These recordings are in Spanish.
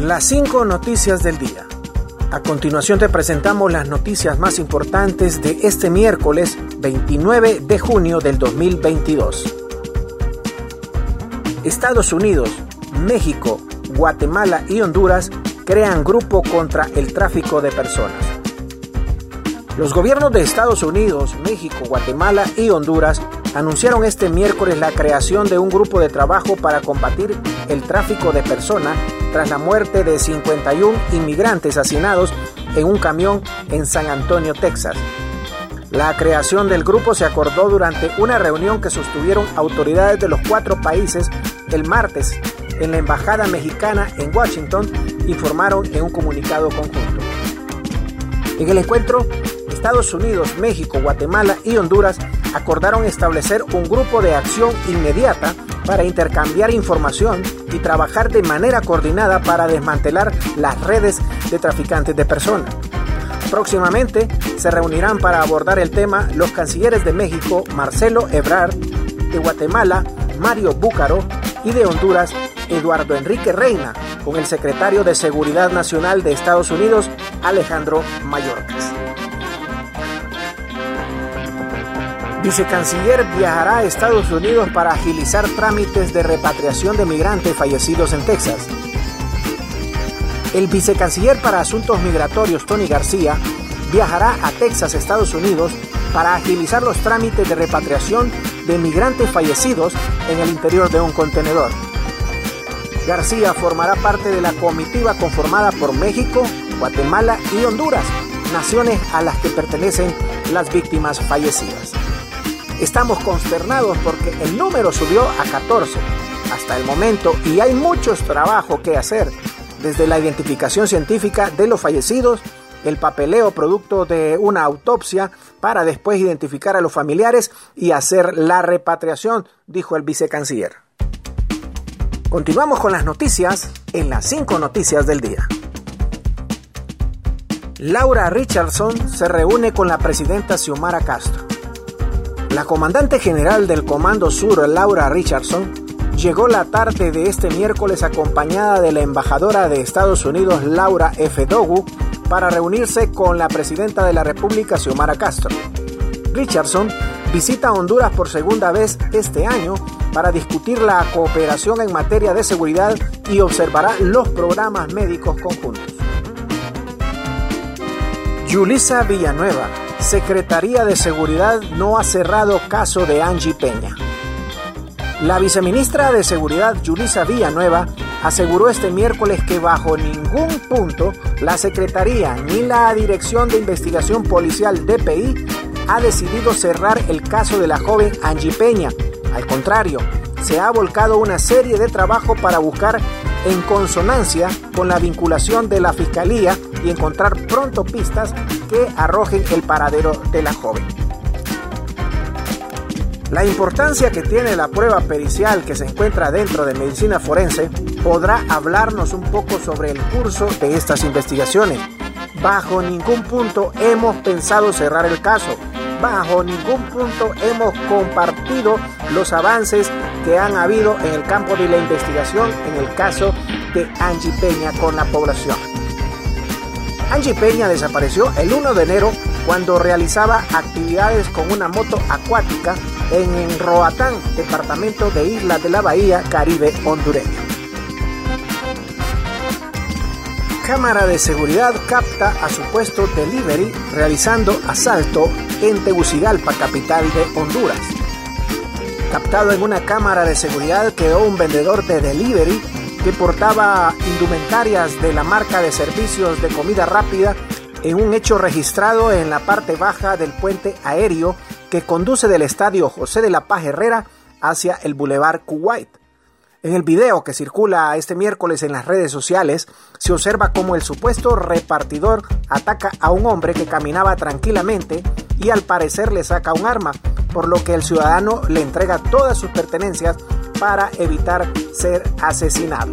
Las cinco noticias del día. A continuación te presentamos las noticias más importantes de este miércoles 29 de junio del 2022. Estados Unidos, México, Guatemala y Honduras crean grupo contra el tráfico de personas. Los gobiernos de Estados Unidos, México, Guatemala y Honduras anunciaron este miércoles la creación de un grupo de trabajo para combatir el tráfico de personas tras la muerte de 51 inmigrantes asesinados en un camión en San Antonio, Texas. La creación del grupo se acordó durante una reunión que sostuvieron autoridades de los cuatro países el martes en la Embajada Mexicana en Washington, informaron en un comunicado conjunto. En el encuentro, Estados Unidos, México, Guatemala y Honduras acordaron establecer un grupo de acción inmediata para intercambiar información y trabajar de manera coordinada para desmantelar las redes de traficantes de personas. Próximamente se reunirán para abordar el tema los cancilleres de México, Marcelo Ebrard, de Guatemala, Mario Búcaro, y de Honduras, Eduardo Enrique Reina, con el secretario de Seguridad Nacional de Estados Unidos, Alejandro Mayorkas. Vicecanciller viajará a Estados Unidos para agilizar trámites de repatriación de migrantes fallecidos en Texas. El vicecanciller para Asuntos Migratorios, Tony García, viajará a Texas, Estados Unidos, para agilizar los trámites de repatriación de migrantes fallecidos en el interior de un contenedor. García formará parte de la comitiva conformada por México, Guatemala y Honduras, naciones a las que pertenecen las víctimas fallecidas. Estamos consternados porque el número subió a 14 hasta el momento y hay mucho trabajo que hacer, desde la identificación científica de los fallecidos, el papeleo producto de una autopsia para después identificar a los familiares y hacer la repatriación, dijo el vicecanciller. Continuamos con las noticias en las 5 noticias del día. Laura Richardson se reúne con la presidenta Xiomara Castro. La comandante general del Comando Sur, Laura Richardson, llegó la tarde de este miércoles acompañada de la embajadora de Estados Unidos, Laura F. Dogu, para reunirse con la presidenta de la República, Xiomara Castro. Richardson visita Honduras por segunda vez este año para discutir la cooperación en materia de seguridad y observará los programas médicos conjuntos. Yulisa Villanueva, Secretaría de Seguridad no ha cerrado caso de Angie Peña. La viceministra de Seguridad, Yulisa Villanueva, aseguró este miércoles que bajo ningún punto la Secretaría ni la Dirección de Investigación Policial DPI ha decidido cerrar el caso de la joven Angie Peña. Al contrario, se ha volcado una serie de trabajo para buscar en consonancia con la vinculación de la Fiscalía y encontrar pronto pistas que arrojen el paradero de la joven. La importancia que tiene la prueba pericial que se encuentra dentro de medicina forense podrá hablarnos un poco sobre el curso de estas investigaciones. Bajo ningún punto hemos pensado cerrar el caso. Bajo ningún punto hemos compartido los avances que han habido en el campo de la investigación en el caso de Angie Peña con la población. Angie Peña desapareció el 1 de enero cuando realizaba actividades con una moto acuática en Roatán, departamento de Isla de la Bahía Caribe hondureño. Cámara de seguridad capta a supuesto delivery realizando asalto en Tegucigalpa, capital de Honduras. Captado en una cámara de seguridad quedó un vendedor de delivery que portaba indumentarias de la marca de servicios de comida rápida en un hecho registrado en la parte baja del puente aéreo que conduce del estadio José de la Paz Herrera hacia el Boulevard Kuwait. En el video que circula este miércoles en las redes sociales, se observa cómo el supuesto repartidor ataca a un hombre que caminaba tranquilamente y al parecer le saca un arma, por lo que el ciudadano le entrega todas sus pertenencias para evitar ser asesinado.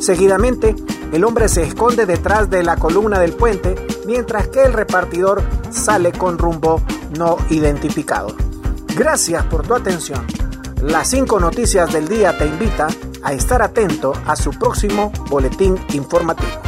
Seguidamente, el hombre se esconde detrás de la columna del puente, mientras que el repartidor sale con rumbo no identificado. Gracias por tu atención. Las cinco noticias del día te invita a estar atento a su próximo boletín informativo.